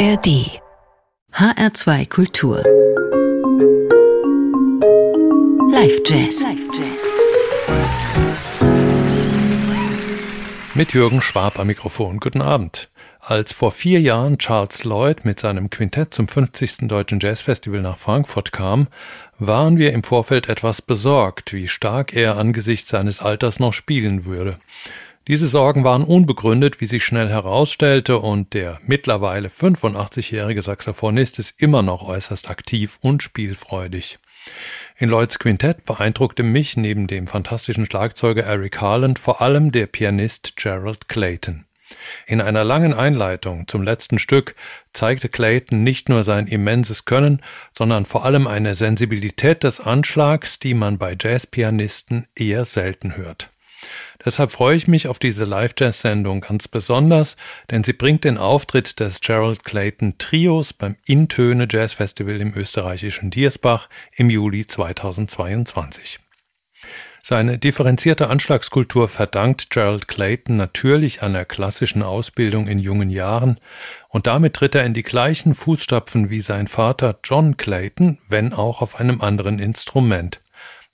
ARD HR2 Kultur Live Jazz Mit Jürgen Schwab am Mikrofon. Guten Abend. Als vor vier Jahren Charles Lloyd mit seinem Quintett zum 50. Deutschen Jazzfestival nach Frankfurt kam, waren wir im Vorfeld etwas besorgt, wie stark er angesichts seines Alters noch spielen würde. Diese Sorgen waren unbegründet, wie sich schnell herausstellte, und der mittlerweile 85-jährige Saxophonist ist immer noch äußerst aktiv und spielfreudig. In Lloyds Quintett beeindruckte mich neben dem fantastischen Schlagzeuger Eric Harland vor allem der Pianist Gerald Clayton. In einer langen Einleitung zum letzten Stück zeigte Clayton nicht nur sein immenses Können, sondern vor allem eine Sensibilität des Anschlags, die man bei Jazzpianisten eher selten hört. Deshalb freue ich mich auf diese Live-Jazz-Sendung ganz besonders, denn sie bringt den Auftritt des Gerald Clayton Trios beim Intöne Jazz Festival im österreichischen Diersbach im Juli 2022. Seine differenzierte Anschlagskultur verdankt Gerald Clayton natürlich einer klassischen Ausbildung in jungen Jahren und damit tritt er in die gleichen Fußstapfen wie sein Vater John Clayton, wenn auch auf einem anderen Instrument.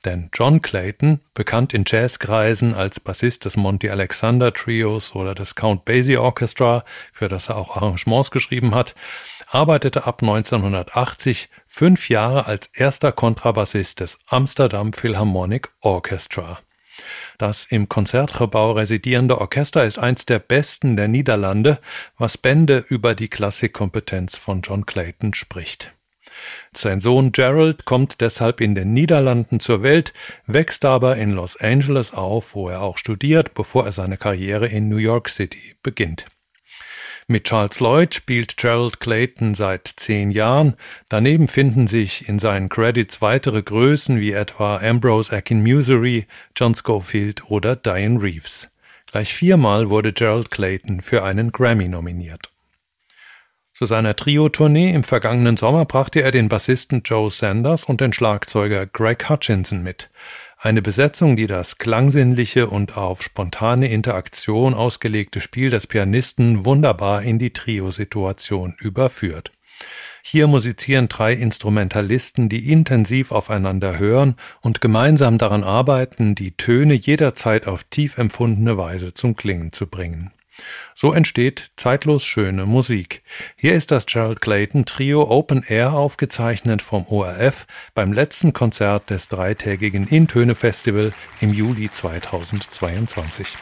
Denn John Clayton, bekannt in Jazzkreisen als Bassist des Monty Alexander Trios oder des Count Basie Orchestra, für das er auch Arrangements geschrieben hat, arbeitete ab 1980 fünf Jahre als erster Kontrabassist des Amsterdam Philharmonic Orchestra. Das im Konzertgebau residierende Orchester ist eins der besten der Niederlande, was Bände über die Klassikkompetenz von John Clayton spricht. Sein Sohn Gerald kommt deshalb in den Niederlanden zur Welt, wächst aber in Los Angeles auf, wo er auch studiert, bevor er seine Karriere in New York City beginnt. Mit Charles Lloyd spielt Gerald Clayton seit zehn Jahren. Daneben finden sich in seinen Credits weitere Größen wie etwa Ambrose Akinmuseri, John Schofield oder Diane Reeves. Gleich viermal wurde Gerald Clayton für einen Grammy nominiert. Zu seiner Trio-Tournee im vergangenen Sommer brachte er den Bassisten Joe Sanders und den Schlagzeuger Greg Hutchinson mit. Eine Besetzung, die das klangsinnliche und auf spontane Interaktion ausgelegte Spiel des Pianisten wunderbar in die Trio-Situation überführt. Hier musizieren drei Instrumentalisten, die intensiv aufeinander hören und gemeinsam daran arbeiten, die Töne jederzeit auf tief empfundene Weise zum Klingen zu bringen. So entsteht zeitlos schöne Musik. Hier ist das Gerald Clayton Trio Open Air aufgezeichnet vom ORF beim letzten Konzert des dreitägigen Intöne Festival im Juli 2022.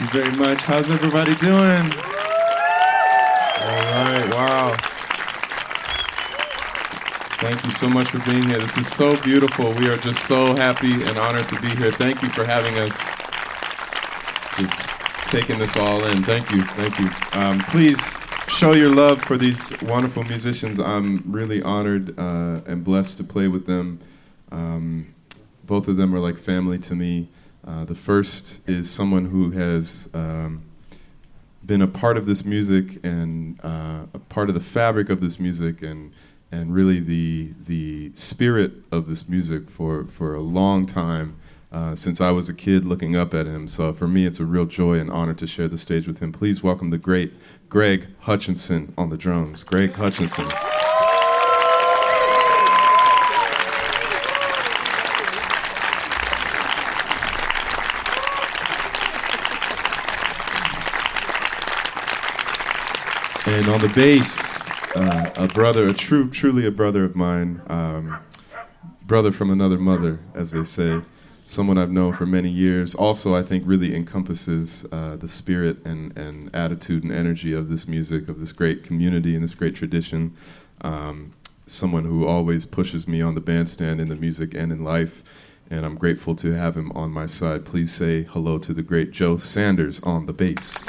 Thank you very much. How's everybody doing? All right, wow. Thank you so much for being here. This is so beautiful. We are just so happy and honored to be here. Thank you for having us. Just taking this all in. Thank you. Thank you. Um, please show your love for these wonderful musicians. I'm really honored uh, and blessed to play with them. Um, both of them are like family to me. Uh, the first is someone who has um, been a part of this music and uh, a part of the fabric of this music and and really the the spirit of this music for for a long time uh, since I was a kid looking up at him. So for me, it's a real joy and honor to share the stage with him. Please welcome the great Greg Hutchinson on the drums. Greg Hutchinson. On the bass, uh, a brother, a true, truly a brother of mine, um, brother from another mother, as they say, someone I've known for many years. Also, I think really encompasses uh, the spirit and, and attitude and energy of this music, of this great community and this great tradition. Um, someone who always pushes me on the bandstand in the music and in life. And I'm grateful to have him on my side. Please say hello to the great Joe Sanders on the bass.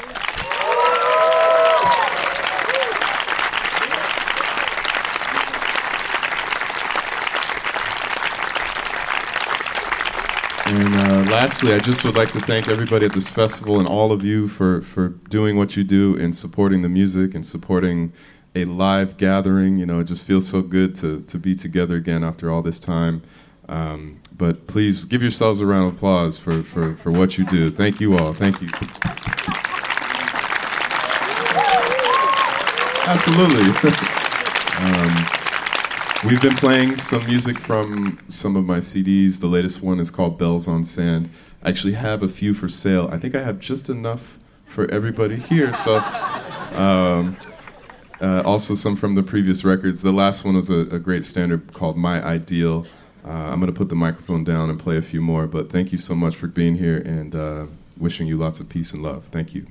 And uh, lastly, I just would like to thank everybody at this festival and all of you for, for doing what you do and supporting the music and supporting a live gathering. You know, it just feels so good to, to be together again after all this time. Um, but please give yourselves a round of applause for, for, for what you do. Thank you all. Thank you. Absolutely. um, We've been playing some music from some of my CDs. The latest one is called Bells on Sand. I actually have a few for sale. I think I have just enough for everybody here. So, um, uh, also some from the previous records. The last one was a, a great standard called My Ideal. Uh, I'm going to put the microphone down and play a few more, but thank you so much for being here and uh, wishing you lots of peace and love. Thank you.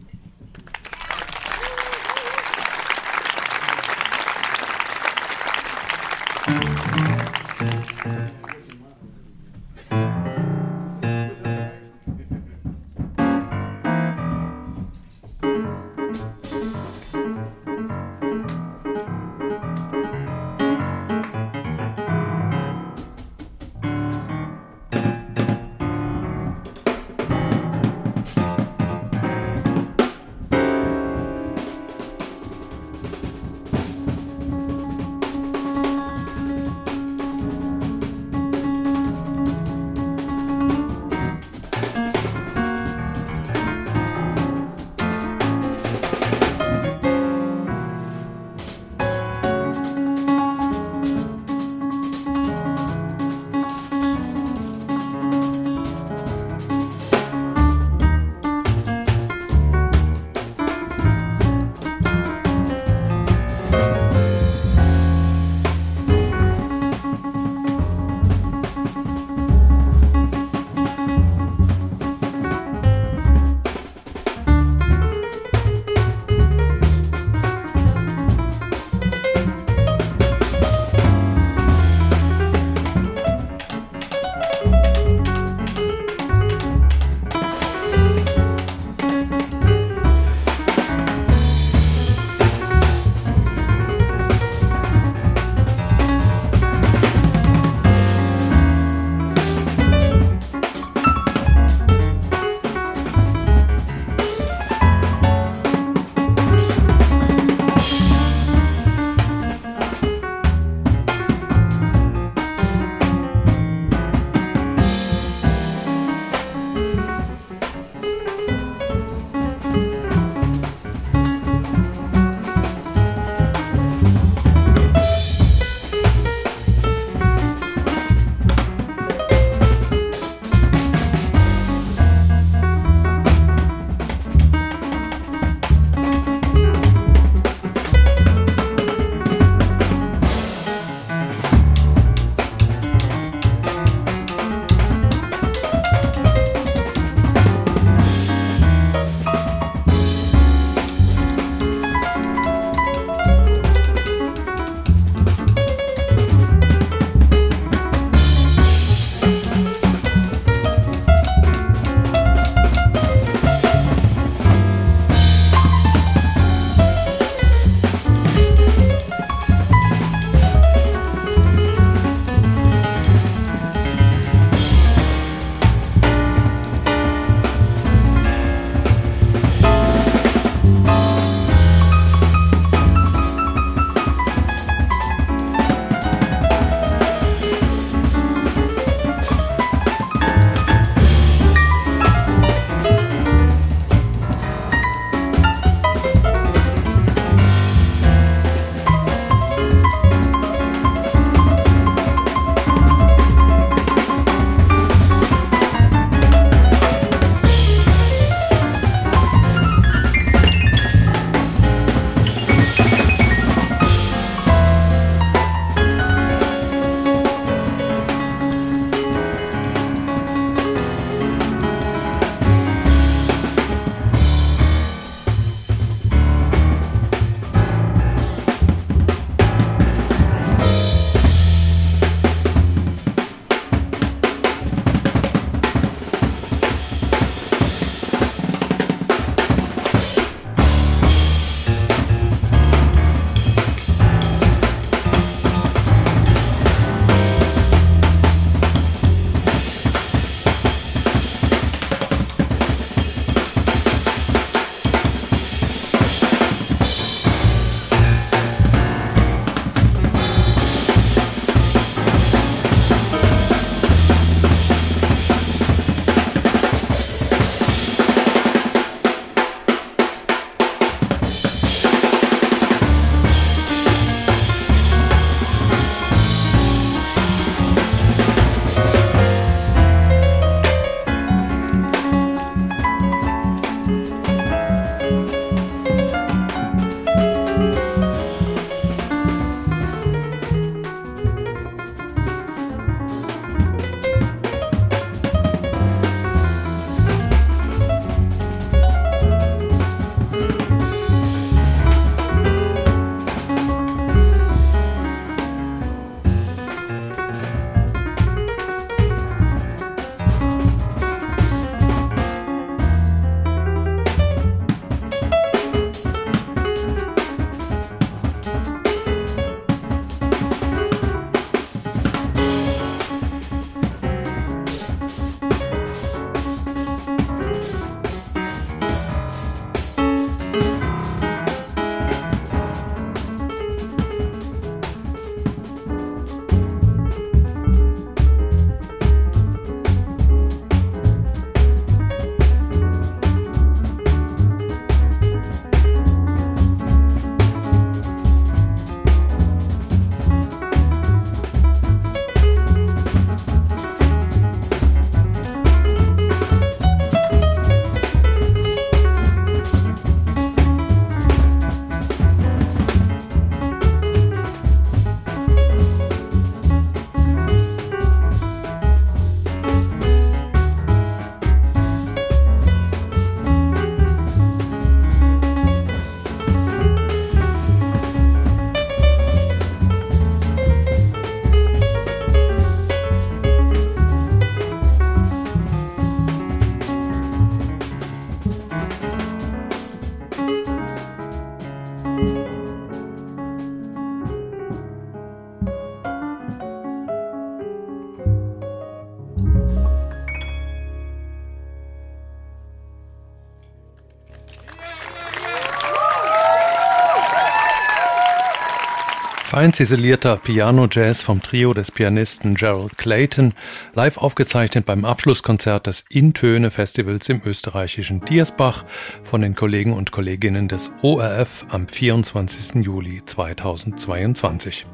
Fein ziselierter Piano-Jazz vom Trio des Pianisten Gerald Clayton, live aufgezeichnet beim Abschlusskonzert des Intöne-Festivals im österreichischen Diersbach von den Kollegen und Kolleginnen des ORF am 24. Juli 2022.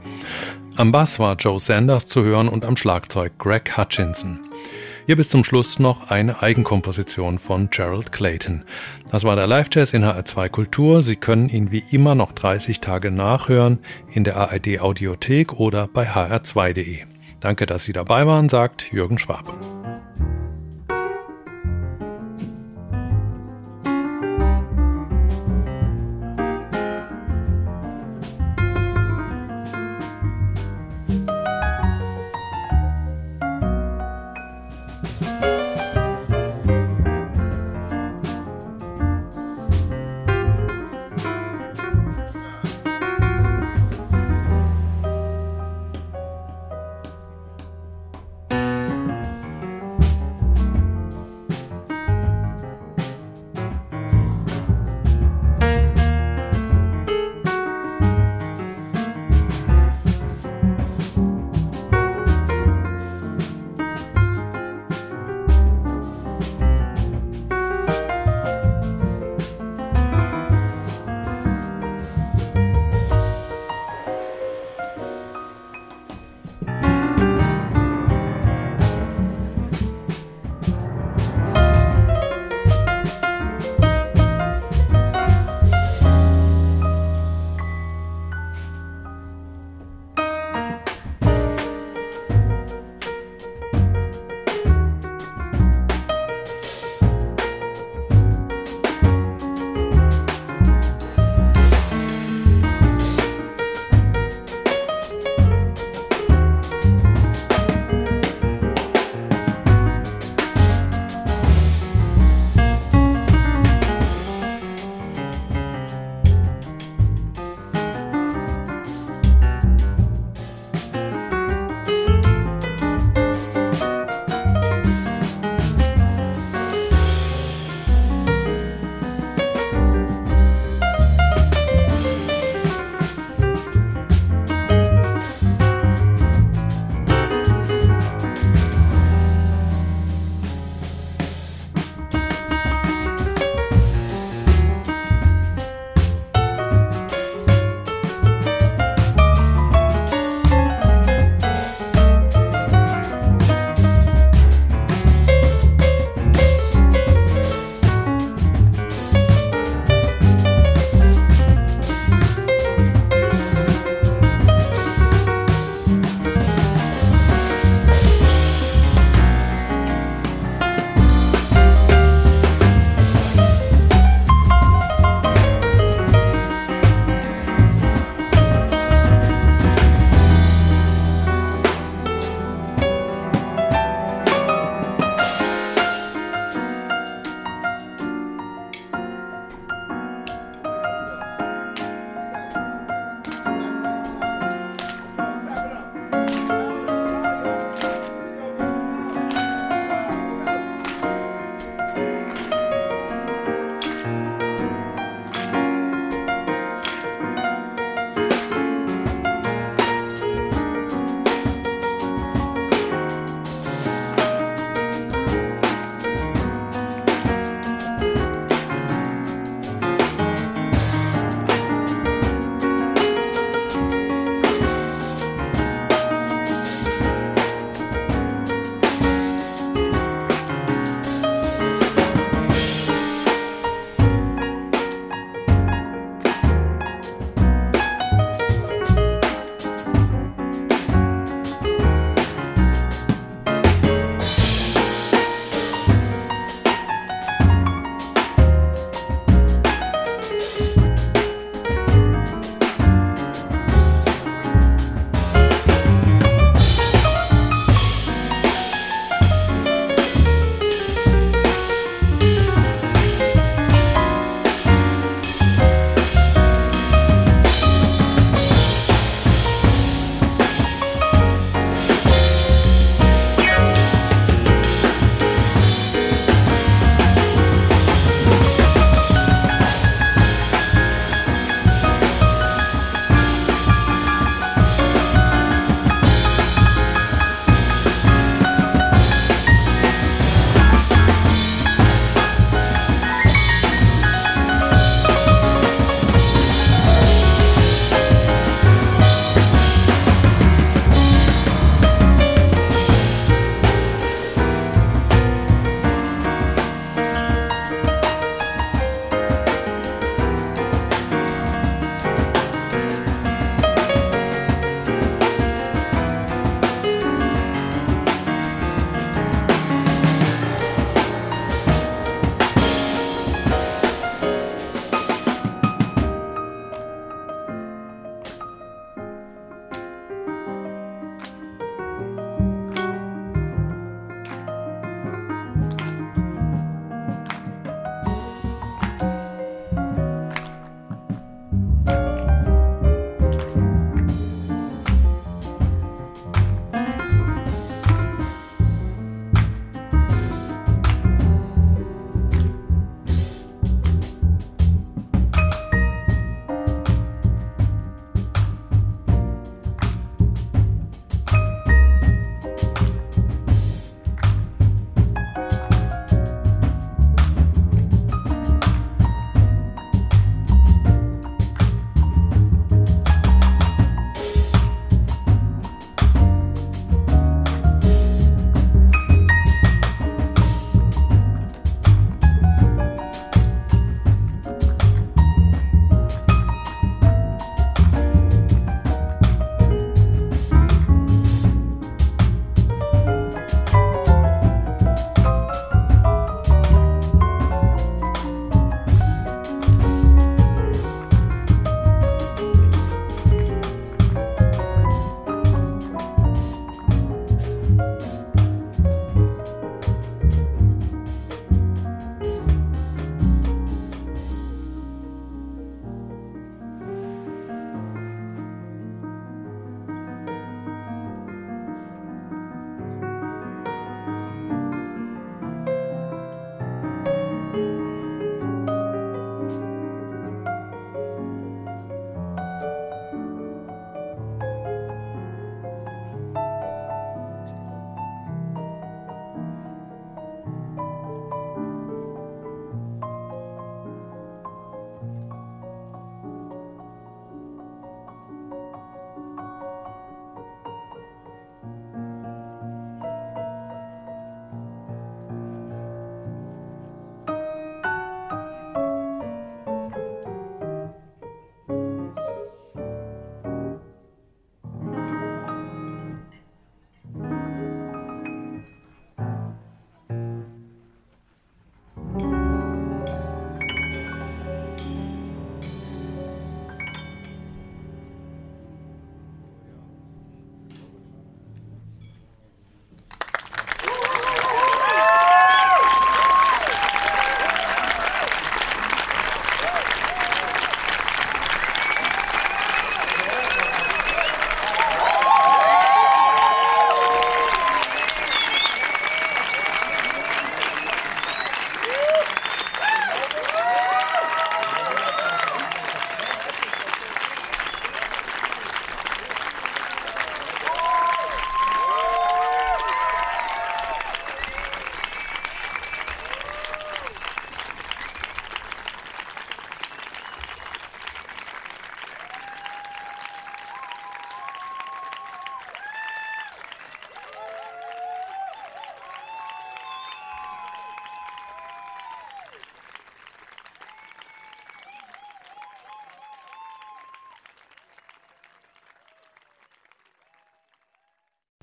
Am Bass war Joe Sanders zu hören und am Schlagzeug Greg Hutchinson. Hier bis zum Schluss noch eine Eigenkomposition von Gerald Clayton. Das war der Live-Jazz in HR2 Kultur. Sie können ihn wie immer noch 30 Tage nachhören in der ARD Audiothek oder bei hr2.de. Danke, dass Sie dabei waren, sagt Jürgen Schwab.